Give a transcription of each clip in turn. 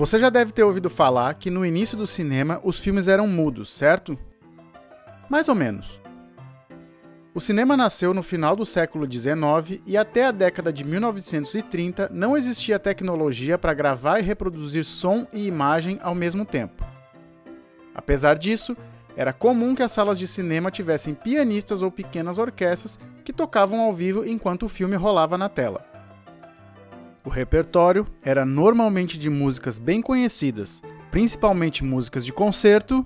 Você já deve ter ouvido falar que no início do cinema os filmes eram mudos, certo? Mais ou menos. O cinema nasceu no final do século XIX e até a década de 1930 não existia tecnologia para gravar e reproduzir som e imagem ao mesmo tempo. Apesar disso, era comum que as salas de cinema tivessem pianistas ou pequenas orquestras que tocavam ao vivo enquanto o filme rolava na tela. O repertório era normalmente de músicas bem conhecidas, principalmente músicas de concerto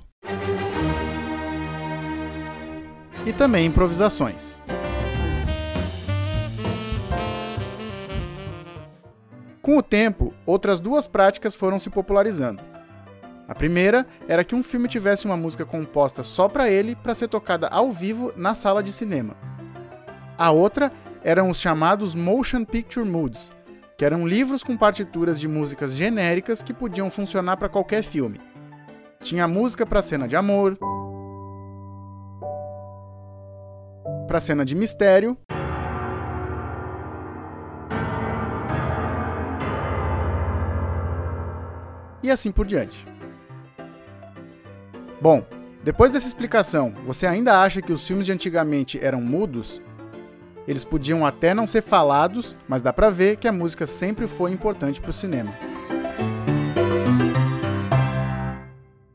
e também improvisações. Com o tempo, outras duas práticas foram se popularizando. A primeira era que um filme tivesse uma música composta só para ele para ser tocada ao vivo na sala de cinema. A outra eram os chamados motion picture moods, que eram livros com partituras de músicas genéricas que podiam funcionar para qualquer filme. Tinha música para cena de amor, para cena de mistério, e assim por diante. Bom, depois dessa explicação, você ainda acha que os filmes de antigamente eram mudos? Eles podiam até não ser falados, mas dá pra ver que a música sempre foi importante para o cinema.